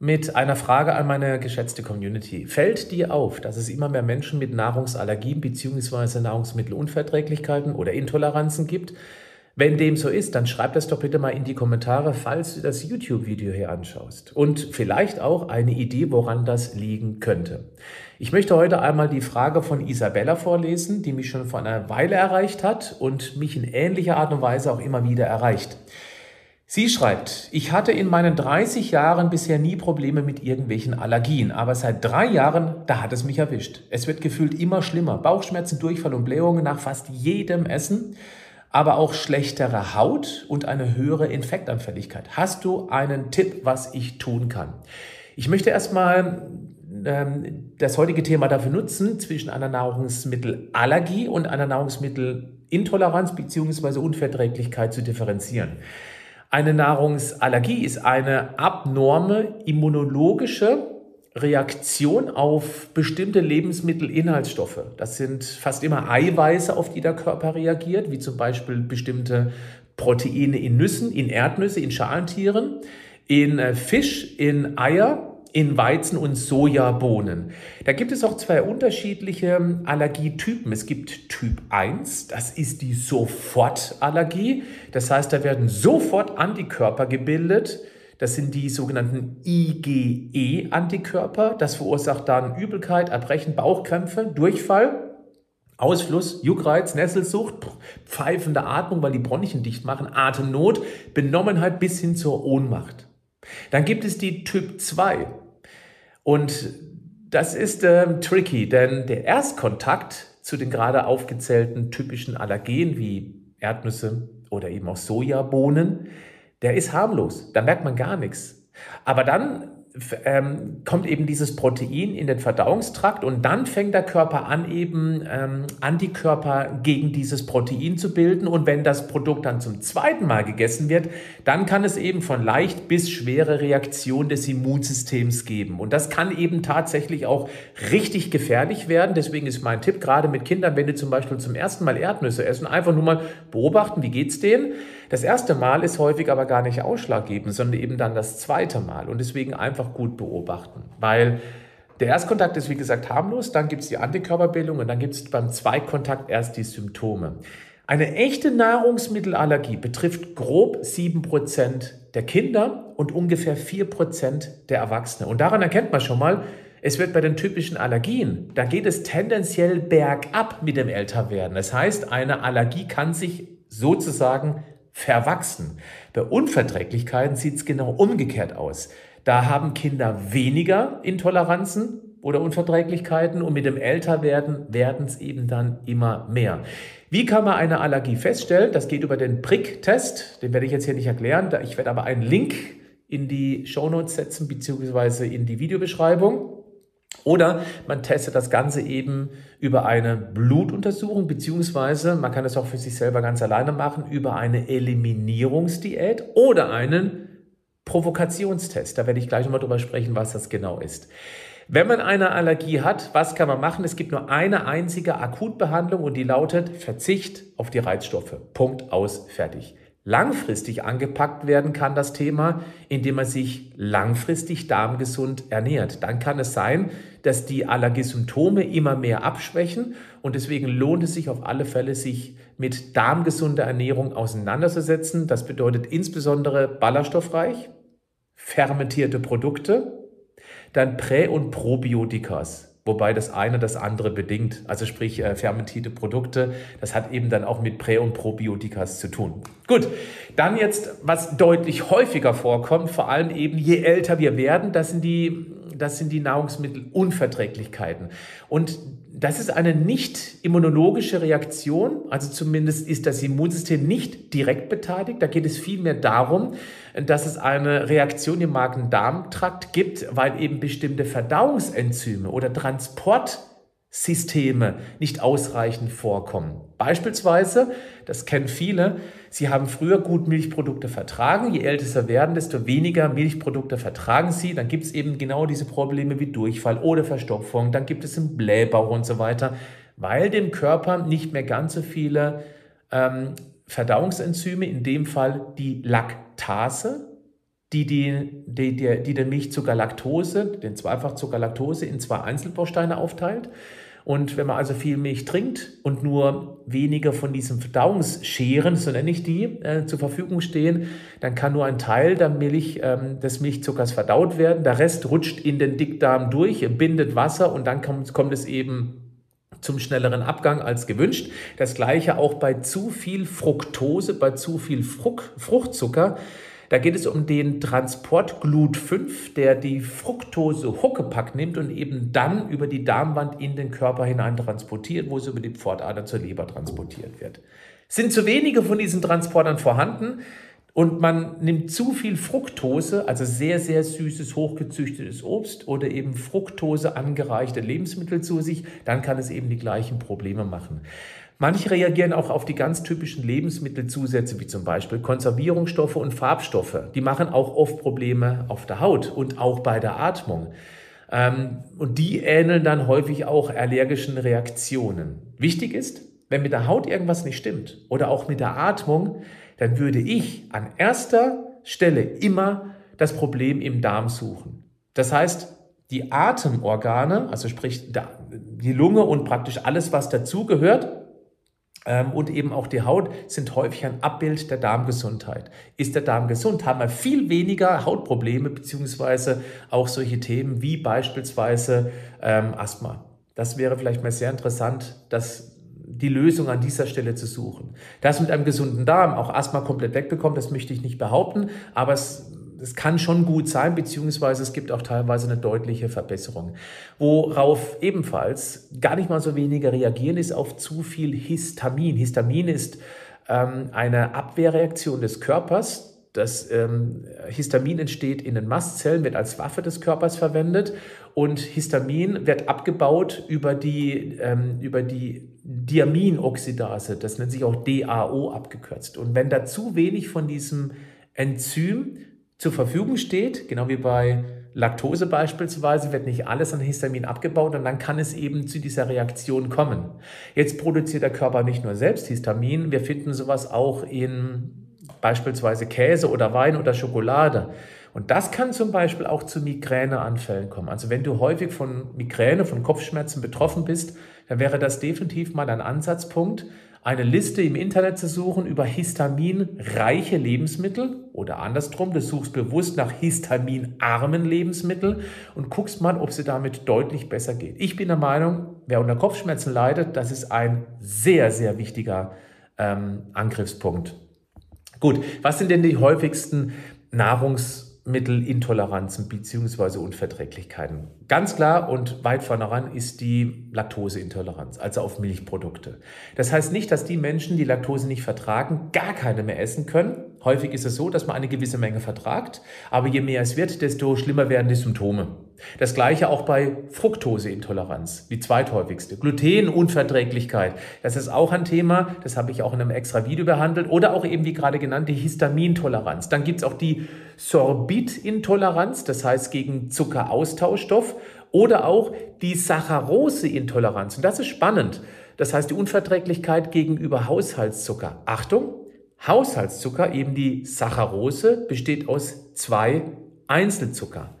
mit einer Frage an meine geschätzte Community. Fällt dir auf, dass es immer mehr Menschen mit Nahrungsallergien bzw. Nahrungsmittelunverträglichkeiten oder Intoleranzen gibt? Wenn dem so ist, dann schreib das doch bitte mal in die Kommentare, falls du das YouTube-Video hier anschaust. Und vielleicht auch eine Idee, woran das liegen könnte. Ich möchte heute einmal die Frage von Isabella vorlesen, die mich schon vor einer Weile erreicht hat und mich in ähnlicher Art und Weise auch immer wieder erreicht. Sie schreibt, ich hatte in meinen 30 Jahren bisher nie Probleme mit irgendwelchen Allergien, aber seit drei Jahren, da hat es mich erwischt. Es wird gefühlt immer schlimmer. Bauchschmerzen, Durchfall und Blähungen nach fast jedem Essen, aber auch schlechtere Haut und eine höhere Infektanfälligkeit. Hast du einen Tipp, was ich tun kann? Ich möchte erstmal ähm, das heutige Thema dafür nutzen, zwischen einer Nahrungsmittelallergie und einer Nahrungsmittelintoleranz bzw. Unverträglichkeit zu differenzieren. Eine Nahrungsallergie ist eine abnorme immunologische Reaktion auf bestimmte Lebensmittelinhaltsstoffe. Das sind fast immer Eiweiße, auf die der Körper reagiert, wie zum Beispiel bestimmte Proteine in Nüssen, in Erdnüsse, in Schalentieren, in äh, Fisch, in Eier in Weizen- und Sojabohnen. Da gibt es auch zwei unterschiedliche Allergietypen. Es gibt Typ 1, das ist die Sofortallergie. Das heißt, da werden sofort Antikörper gebildet. Das sind die sogenannten IgE-Antikörper. Das verursacht dann Übelkeit, Erbrechen, Bauchkrämpfe, Durchfall. Ausfluss, Juckreiz, Nesselsucht, pfeifende Atmung, weil die Bronchien dicht machen, Atemnot, Benommenheit bis hin zur Ohnmacht. Dann gibt es die Typ 2. Und das ist äh, tricky, denn der Erstkontakt zu den gerade aufgezählten typischen Allergenen wie Erdnüsse oder eben auch Sojabohnen, der ist harmlos. Da merkt man gar nichts. Aber dann ähm, kommt eben dieses Protein in den Verdauungstrakt und dann fängt der Körper an, eben ähm, Antikörper gegen dieses Protein zu bilden. Und wenn das Produkt dann zum zweiten Mal gegessen wird, dann kann es eben von leicht bis schwere Reaktion des Immunsystems geben. Und das kann eben tatsächlich auch richtig gefährlich werden. Deswegen ist mein Tipp, gerade mit Kindern, wenn die zum Beispiel zum ersten Mal Erdnüsse essen, einfach nur mal beobachten, wie geht's denen. Das erste Mal ist häufig aber gar nicht ausschlaggebend, sondern eben dann das zweite Mal. Und deswegen einfach gut beobachten, weil der Erstkontakt ist wie gesagt harmlos, dann gibt es die Antikörperbildung und dann gibt es beim Zweitkontakt erst die Symptome. Eine echte Nahrungsmittelallergie betrifft grob 7% der Kinder und ungefähr 4% der Erwachsenen. Und daran erkennt man schon mal, es wird bei den typischen Allergien, da geht es tendenziell bergab mit dem Älterwerden. Das heißt, eine Allergie kann sich sozusagen verwachsen. Bei Unverträglichkeiten sieht es genau umgekehrt aus. Da haben Kinder weniger Intoleranzen oder Unverträglichkeiten und mit dem Älterwerden werden es eben dann immer mehr. Wie kann man eine Allergie feststellen? Das geht über den Prick-Test, den werde ich jetzt hier nicht erklären. Ich werde aber einen Link in die Shownotes setzen, beziehungsweise in die Videobeschreibung. Oder man testet das Ganze eben über eine Blutuntersuchung, beziehungsweise man kann es auch für sich selber ganz alleine machen, über eine Eliminierungsdiät oder einen Provokationstest. Da werde ich gleich nochmal drüber sprechen, was das genau ist. Wenn man eine Allergie hat, was kann man machen? Es gibt nur eine einzige Akutbehandlung und die lautet Verzicht auf die Reizstoffe. Punkt aus, fertig langfristig angepackt werden kann, das Thema, indem man sich langfristig darmgesund ernährt. Dann kann es sein, dass die Allergiesymptome immer mehr abschwächen und deswegen lohnt es sich auf alle Fälle, sich mit darmgesunder Ernährung auseinanderzusetzen. Das bedeutet insbesondere ballaststoffreich, fermentierte Produkte, dann Prä- und Probiotikas wobei das eine das andere bedingt. Also sprich äh, fermentierte Produkte, das hat eben dann auch mit Prä- und Probiotikas zu tun. Gut, dann jetzt, was deutlich häufiger vorkommt, vor allem eben je älter wir werden, das sind die, das sind die Nahrungsmittelunverträglichkeiten. Und das ist eine nicht immunologische Reaktion, also zumindest ist das Immunsystem nicht direkt beteiligt. Da geht es vielmehr darum, dass es eine Reaktion im Magen-Darm-Trakt gibt, weil eben bestimmte Verdauungsenzyme oder Transport Systeme nicht ausreichend vorkommen. Beispielsweise, das kennen viele, sie haben früher gut Milchprodukte vertragen. Je älter sie werden, desto weniger Milchprodukte vertragen sie. Dann gibt es eben genau diese Probleme wie Durchfall oder Verstopfung. Dann gibt es einen Blähbauch und so weiter, weil dem Körper nicht mehr ganz so viele ähm, Verdauungsenzyme, in dem Fall die Laktase, die, die, die, die, die den Milchzucker Laktose, den Zweifachzucker Laktose in zwei Einzelbausteine aufteilt. Und wenn man also viel Milch trinkt und nur weniger von diesen Verdauungsscheren, so nenne ich die, äh, zur Verfügung stehen, dann kann nur ein Teil der Milch, ähm, des Milchzuckers verdaut werden. Der Rest rutscht in den Dickdarm durch, bindet Wasser und dann kommt, kommt es eben zum schnelleren Abgang als gewünscht. Das gleiche auch bei zu viel Fructose, bei zu viel Frucht, Fruchtzucker. Da geht es um den Transport Glut 5, der die Fructose Huckepack nimmt und eben dann über die Darmwand in den Körper hinein transportiert, wo es über die Pfortader zur Leber transportiert wird. Sind zu wenige von diesen Transportern vorhanden, und man nimmt zu viel Fructose, also sehr, sehr süßes, hochgezüchtetes Obst oder eben Fructose angereichte Lebensmittel zu sich, dann kann es eben die gleichen Probleme machen. Manche reagieren auch auf die ganz typischen Lebensmittelzusätze, wie zum Beispiel Konservierungsstoffe und Farbstoffe. Die machen auch oft Probleme auf der Haut und auch bei der Atmung. Ähm, und die ähneln dann häufig auch allergischen Reaktionen. Wichtig ist, wenn mit der Haut irgendwas nicht stimmt oder auch mit der Atmung, dann würde ich an erster Stelle immer das Problem im Darm suchen. Das heißt, die Atemorgane, also sprich die Lunge und praktisch alles, was dazugehört, und eben auch die Haut sind häufig ein Abbild der Darmgesundheit. Ist der Darm gesund, haben wir viel weniger Hautprobleme beziehungsweise auch solche Themen wie beispielsweise ähm, Asthma. Das wäre vielleicht mal sehr interessant, das die Lösung an dieser Stelle zu suchen. Das mit einem gesunden Darm auch Asthma komplett wegbekommt, das möchte ich nicht behaupten, aber es es kann schon gut sein, beziehungsweise es gibt auch teilweise eine deutliche Verbesserung. Worauf ebenfalls gar nicht mal so wenige reagieren, ist auf zu viel Histamin. Histamin ist ähm, eine Abwehrreaktion des Körpers. Das ähm, Histamin entsteht in den Mastzellen, wird als Waffe des Körpers verwendet und Histamin wird abgebaut über die, ähm, über die Diaminoxidase. Das nennt sich auch DAO abgekürzt. Und wenn da zu wenig von diesem Enzym zur Verfügung steht, genau wie bei Laktose beispielsweise, wird nicht alles an Histamin abgebaut und dann kann es eben zu dieser Reaktion kommen. Jetzt produziert der Körper nicht nur selbst Histamin, wir finden sowas auch in beispielsweise Käse oder Wein oder Schokolade. Und das kann zum Beispiel auch zu Migräneanfällen kommen. Also wenn du häufig von Migräne, von Kopfschmerzen betroffen bist, dann wäre das definitiv mal ein Ansatzpunkt, eine Liste im Internet zu suchen über histaminreiche Lebensmittel oder andersrum, du suchst bewusst nach histaminarmen Lebensmitteln und guckst mal, ob sie damit deutlich besser geht. Ich bin der Meinung, wer unter Kopfschmerzen leidet, das ist ein sehr, sehr wichtiger ähm, Angriffspunkt. Gut, was sind denn die häufigsten Nahrungsmittelintoleranzen bzw. Unverträglichkeiten? Ganz klar und weit vorne ran ist die Laktoseintoleranz, also auf Milchprodukte. Das heißt nicht, dass die Menschen, die Laktose nicht vertragen, gar keine mehr essen können. Häufig ist es so, dass man eine gewisse Menge vertragt, aber je mehr es wird, desto schlimmer werden die Symptome. Das gleiche auch bei Fructoseintoleranz, die zweithäufigste. Glutenunverträglichkeit, das ist auch ein Thema, das habe ich auch in einem extra Video behandelt. Oder auch eben, wie gerade genannt, die Histamintoleranz. Dann gibt es auch die Sorbitintoleranz, das heißt gegen Zuckeraustauschstoff. Oder auch die Saccharoseintoleranz. Und das ist spannend. Das heißt die Unverträglichkeit gegenüber Haushaltszucker. Achtung, Haushaltszucker, eben die Saccharose, besteht aus zwei Einzelzucker.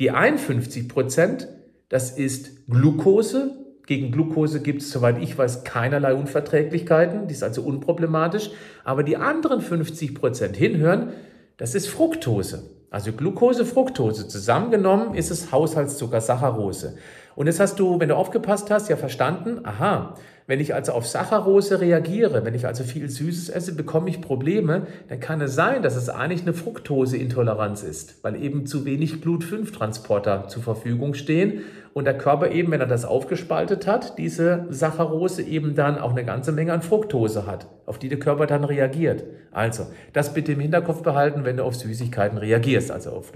Die 51 Prozent, das ist Glucose. Gegen Glucose gibt es, soweit ich weiß, keinerlei Unverträglichkeiten. Die ist also unproblematisch. Aber die anderen 50 Prozent hinhören, das ist Fructose. Also Glucose, Fructose. Zusammengenommen ist es Haushaltszucker, Saccharose. Und jetzt hast du, wenn du aufgepasst hast, ja verstanden, aha, wenn ich also auf Saccharose reagiere, wenn ich also viel Süßes esse, bekomme ich Probleme, dann kann es sein, dass es eigentlich eine Fructoseintoleranz ist, weil eben zu wenig Glut-5-Transporter zur Verfügung stehen und der Körper eben, wenn er das aufgespaltet hat, diese Saccharose eben dann auch eine ganze Menge an Fructose hat, auf die der Körper dann reagiert. Also, das bitte im Hinterkopf behalten, wenn du auf Süßigkeiten reagierst, also auf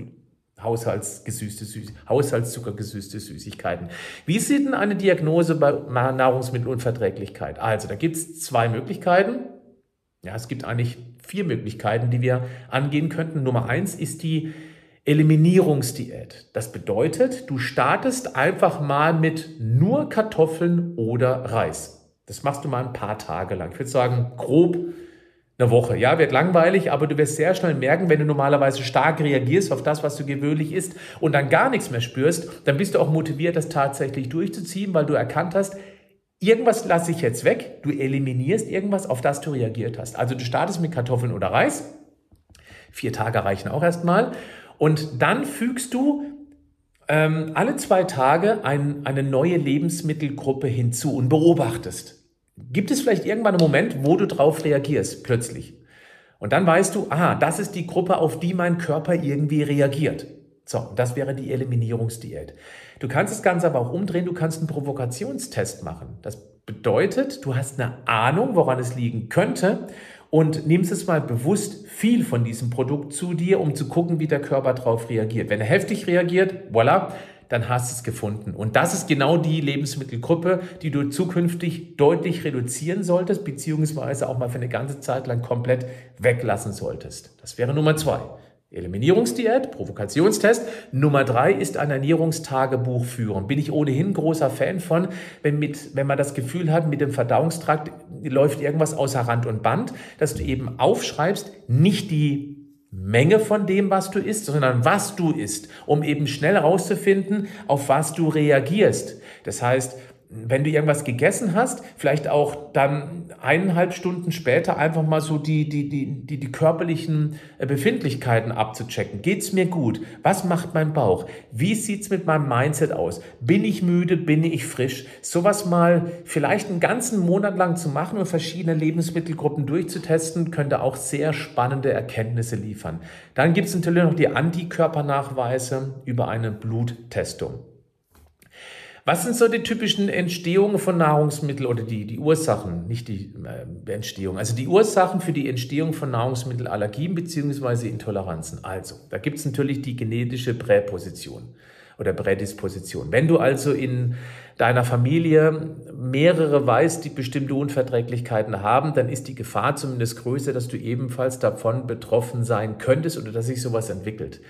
Haushaltsgesüßte Süß Haushaltszuckergesüßte Süßigkeiten. Wie sieht denn eine Diagnose bei Nahrungsmittelunverträglichkeit? Also, da gibt es zwei Möglichkeiten. Ja, es gibt eigentlich vier Möglichkeiten, die wir angehen könnten. Nummer eins ist die Eliminierungsdiät. Das bedeutet, du startest einfach mal mit nur Kartoffeln oder Reis. Das machst du mal ein paar Tage lang. Ich würde sagen, grob eine Woche. Ja, wird langweilig, aber du wirst sehr schnell merken, wenn du normalerweise stark reagierst auf das, was du gewöhnlich isst und dann gar nichts mehr spürst, dann bist du auch motiviert, das tatsächlich durchzuziehen, weil du erkannt hast, irgendwas lasse ich jetzt weg, du eliminierst irgendwas, auf das du reagiert hast. Also du startest mit Kartoffeln oder Reis, vier Tage reichen auch erstmal, und dann fügst du ähm, alle zwei Tage ein, eine neue Lebensmittelgruppe hinzu und beobachtest. Gibt es vielleicht irgendwann einen Moment, wo du drauf reagierst, plötzlich? Und dann weißt du, aha, das ist die Gruppe, auf die mein Körper irgendwie reagiert. So, das wäre die Eliminierungsdiät. Du kannst das Ganze aber auch umdrehen, du kannst einen Provokationstest machen. Das bedeutet, du hast eine Ahnung, woran es liegen könnte und nimmst es mal bewusst viel von diesem Produkt zu dir, um zu gucken, wie der Körper darauf reagiert. Wenn er heftig reagiert, voilà, dann hast du es gefunden. Und das ist genau die Lebensmittelgruppe, die du zukünftig deutlich reduzieren solltest, beziehungsweise auch mal für eine ganze Zeit lang komplett weglassen solltest. Das wäre Nummer zwei. Eliminierungsdiät, Provokationstest. Nummer drei ist ein Ernährungstagebuch führen. Bin ich ohnehin großer Fan von, wenn, mit, wenn man das Gefühl hat, mit dem Verdauungstrakt läuft irgendwas außer Rand und Band, dass du eben aufschreibst, nicht die Menge von dem, was du isst, sondern was du isst, um eben schnell herauszufinden, auf was du reagierst. Das heißt, wenn du irgendwas gegessen hast, vielleicht auch dann eineinhalb Stunden später einfach mal so die, die, die, die, die körperlichen äh, Befindlichkeiten abzuchecken. Geht's mir gut? Was macht mein Bauch? Wie sieht's mit meinem Mindset aus? Bin ich müde? Bin ich frisch? Sowas mal vielleicht einen ganzen Monat lang zu machen und verschiedene Lebensmittelgruppen durchzutesten, könnte auch sehr spannende Erkenntnisse liefern. Dann gibt's natürlich noch die Antikörpernachweise über eine Bluttestung. Was sind so die typischen Entstehungen von Nahrungsmitteln oder die, die Ursachen, nicht die äh, Entstehung, also die Ursachen für die Entstehung von Nahrungsmittelallergien bzw. Intoleranzen? Also, da gibt es natürlich die genetische Präposition oder Prädisposition. Wenn du also in deiner Familie mehrere weißt, die bestimmte Unverträglichkeiten haben, dann ist die Gefahr zumindest größer, dass du ebenfalls davon betroffen sein könntest oder dass sich sowas entwickelt.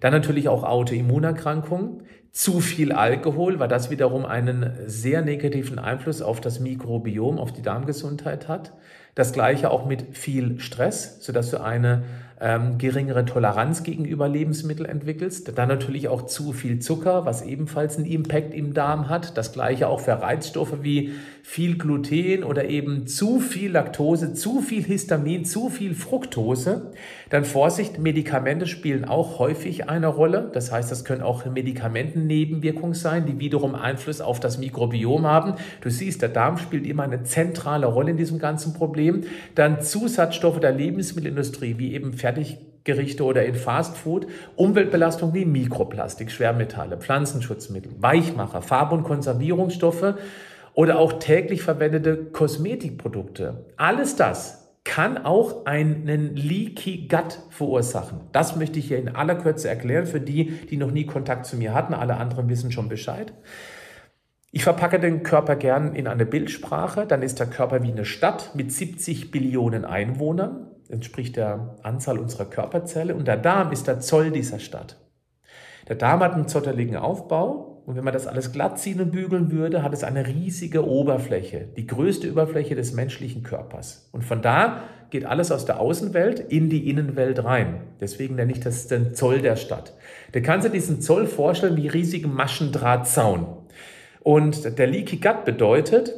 Dann natürlich auch Autoimmunerkrankungen, zu viel Alkohol, weil das wiederum einen sehr negativen Einfluss auf das Mikrobiom, auf die Darmgesundheit hat. Das gleiche auch mit viel Stress, sodass du eine ähm, geringere Toleranz gegenüber Lebensmitteln entwickelst. Dann natürlich auch zu viel Zucker, was ebenfalls einen Impact im Darm hat. Das gleiche auch für Reizstoffe wie viel Gluten oder eben zu viel Laktose, zu viel Histamin, zu viel Fructose. Dann Vorsicht, Medikamente spielen auch häufig eine Rolle. Das heißt, das können auch Medikamentennebenwirkungen sein, die wiederum Einfluss auf das Mikrobiom haben. Du siehst, der Darm spielt immer eine zentrale Rolle in diesem ganzen Problem. Dann Zusatzstoffe der Lebensmittelindustrie, wie eben Fertiggerichte oder in Fastfood, Umweltbelastung wie Mikroplastik, Schwermetalle, Pflanzenschutzmittel, Weichmacher, Farb- und Konservierungsstoffe oder auch täglich verwendete Kosmetikprodukte. Alles das kann auch einen Leaky Gut verursachen. Das möchte ich hier in aller Kürze erklären für die, die noch nie Kontakt zu mir hatten. Alle anderen wissen schon Bescheid. Ich verpacke den Körper gern in eine Bildsprache. Dann ist der Körper wie eine Stadt mit 70 Billionen Einwohnern entspricht der Anzahl unserer Körperzelle und der Darm ist der Zoll dieser Stadt. Der Darm hat einen zotterligen Aufbau und wenn man das alles glatt ziehen und bügeln würde, hat es eine riesige Oberfläche, die größte Oberfläche des menschlichen Körpers. Und von da geht alles aus der Außenwelt in die Innenwelt rein. Deswegen nenne ich das den Zoll der Stadt. Du kannst dir diesen Zoll vorstellen wie riesigen Maschendrahtzaun. Und der Leaky Gut bedeutet,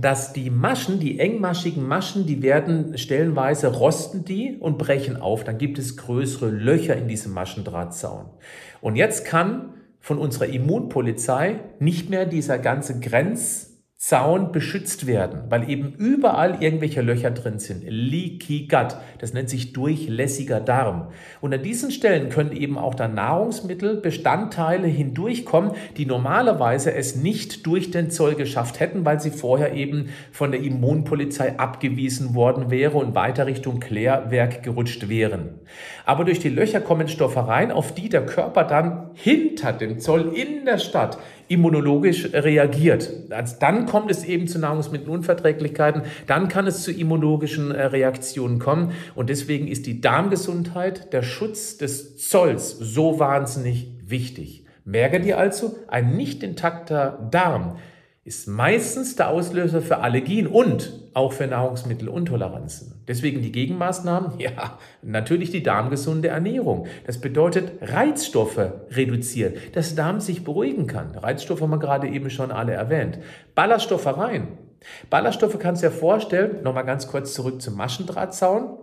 dass die Maschen, die engmaschigen Maschen, die werden stellenweise rosten die und brechen auf. Dann gibt es größere Löcher in diesem Maschendrahtzaun. Und jetzt kann von unserer Immunpolizei nicht mehr dieser ganze Grenz Zaun beschützt werden, weil eben überall irgendwelche Löcher drin sind. Leaky Gut, das nennt sich durchlässiger Darm. Und an diesen Stellen können eben auch dann Nahrungsmittelbestandteile hindurchkommen, die normalerweise es nicht durch den Zoll geschafft hätten, weil sie vorher eben von der Immunpolizei abgewiesen worden wäre und weiter Richtung Klärwerk gerutscht wären. Aber durch die Löcher kommen Stoffe rein, auf die der Körper dann hinter dem Zoll in der Stadt immunologisch reagiert. Dann kommt es eben zu Nahrungsmittelunverträglichkeiten, dann kann es zu immunologischen äh, Reaktionen kommen und deswegen ist die Darmgesundheit, der Schutz des Zolls so wahnsinnig wichtig. Merke dir also, ein nicht intakter Darm ist meistens der Auslöser für Allergien und auch für Nahrungsmitteluntoleranzen. Deswegen die Gegenmaßnahmen, ja, natürlich die darmgesunde Ernährung. Das bedeutet Reizstoffe reduzieren, dass der Darm sich beruhigen kann. Reizstoffe haben wir gerade eben schon alle erwähnt. Ballaststoffe rein. Ballaststoffe kannst du dir vorstellen, nochmal ganz kurz zurück zum Maschendrahtzaun.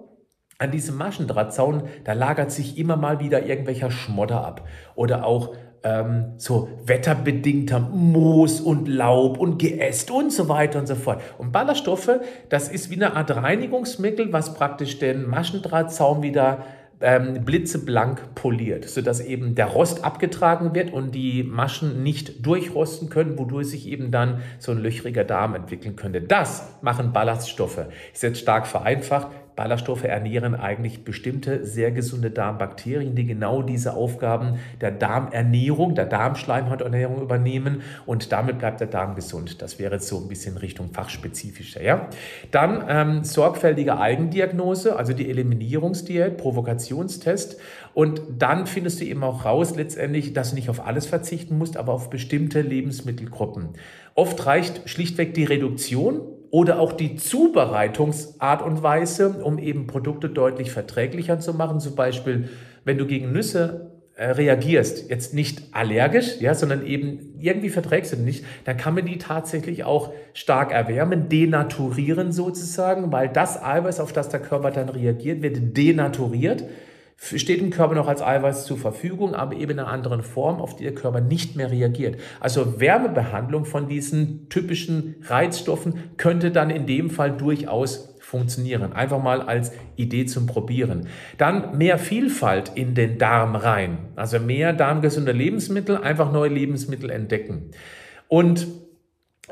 An diesem Maschendrahtzaun, da lagert sich immer mal wieder irgendwelcher Schmodder ab oder auch ähm, so wetterbedingter Moos und Laub und Geäst und so weiter und so fort. Und Ballaststoffe, das ist wie eine Art Reinigungsmittel, was praktisch den Maschendrahtzaun wieder ähm, blitzeblank poliert, sodass eben der Rost abgetragen wird und die Maschen nicht durchrosten können, wodurch sich eben dann so ein löchriger Darm entwickeln könnte. Das machen Ballaststoffe. Ist jetzt stark vereinfacht. Ballaststoffe ernähren eigentlich bestimmte sehr gesunde Darmbakterien, die genau diese Aufgaben der Darmernährung, der Darmschleimhauternährung übernehmen und damit bleibt der Darm gesund. Das wäre jetzt so ein bisschen Richtung fachspezifischer. Ja? Dann ähm, sorgfältige Eigendiagnose, also die Eliminierungsdiät, Provokationstest und dann findest du eben auch raus letztendlich, dass du nicht auf alles verzichten musst, aber auf bestimmte Lebensmittelgruppen. Oft reicht schlichtweg die Reduktion oder auch die Zubereitungsart und Weise, um eben Produkte deutlich verträglicher zu machen. Zum Beispiel, wenn du gegen Nüsse äh, reagierst, jetzt nicht allergisch, ja, sondern eben irgendwie verträgst du nicht, dann kann man die tatsächlich auch stark erwärmen, denaturieren sozusagen, weil das Eiweiß, auf das der Körper dann reagiert, wird denaturiert steht dem Körper noch als Eiweiß zur Verfügung, aber eben in einer anderen Form, auf die der Körper nicht mehr reagiert. Also Wärmebehandlung von diesen typischen Reizstoffen könnte dann in dem Fall durchaus funktionieren. Einfach mal als Idee zum Probieren. Dann mehr Vielfalt in den Darm rein. Also mehr darmgesunde Lebensmittel, einfach neue Lebensmittel entdecken. Und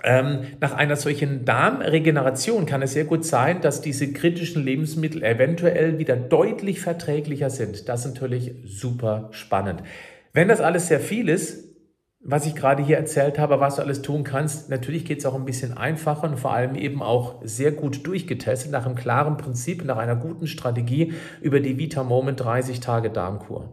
ähm, nach einer solchen Darmregeneration kann es sehr gut sein, dass diese kritischen Lebensmittel eventuell wieder deutlich verträglicher sind. Das ist natürlich super spannend. Wenn das alles sehr viel ist, was ich gerade hier erzählt habe, was du alles tun kannst, natürlich geht es auch ein bisschen einfacher und vor allem eben auch sehr gut durchgetestet nach einem klaren Prinzip, nach einer guten Strategie über die Vita Moment 30 Tage Darmkur.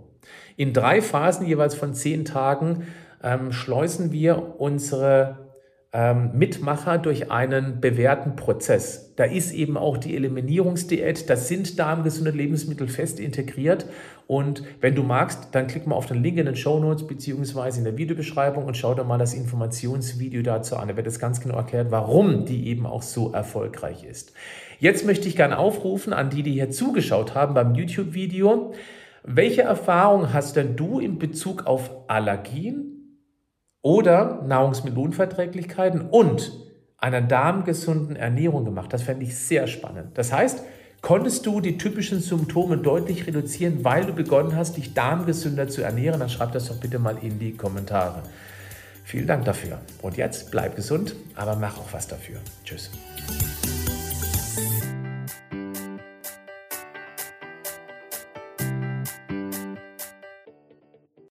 In drei Phasen jeweils von zehn Tagen ähm, schleusen wir unsere ähm, Mitmacher durch einen bewährten Prozess. Da ist eben auch die Eliminierungsdiät, da sind darmgesunde Lebensmittel fest integriert. Und wenn du magst, dann klick mal auf den Link in den Show Notes beziehungsweise in der Videobeschreibung und schau dir mal das Informationsvideo dazu an. Da wird es ganz genau erklärt, warum die eben auch so erfolgreich ist. Jetzt möchte ich gerne aufrufen an die, die hier zugeschaut haben beim YouTube-Video. Welche Erfahrung hast denn du in Bezug auf Allergien, oder Nahrungsmittelunverträglichkeiten und einer darmgesunden Ernährung gemacht. Das fände ich sehr spannend. Das heißt, konntest du die typischen Symptome deutlich reduzieren, weil du begonnen hast, dich darmgesünder zu ernähren? Dann schreib das doch bitte mal in die Kommentare. Vielen Dank dafür. Und jetzt bleib gesund, aber mach auch was dafür. Tschüss.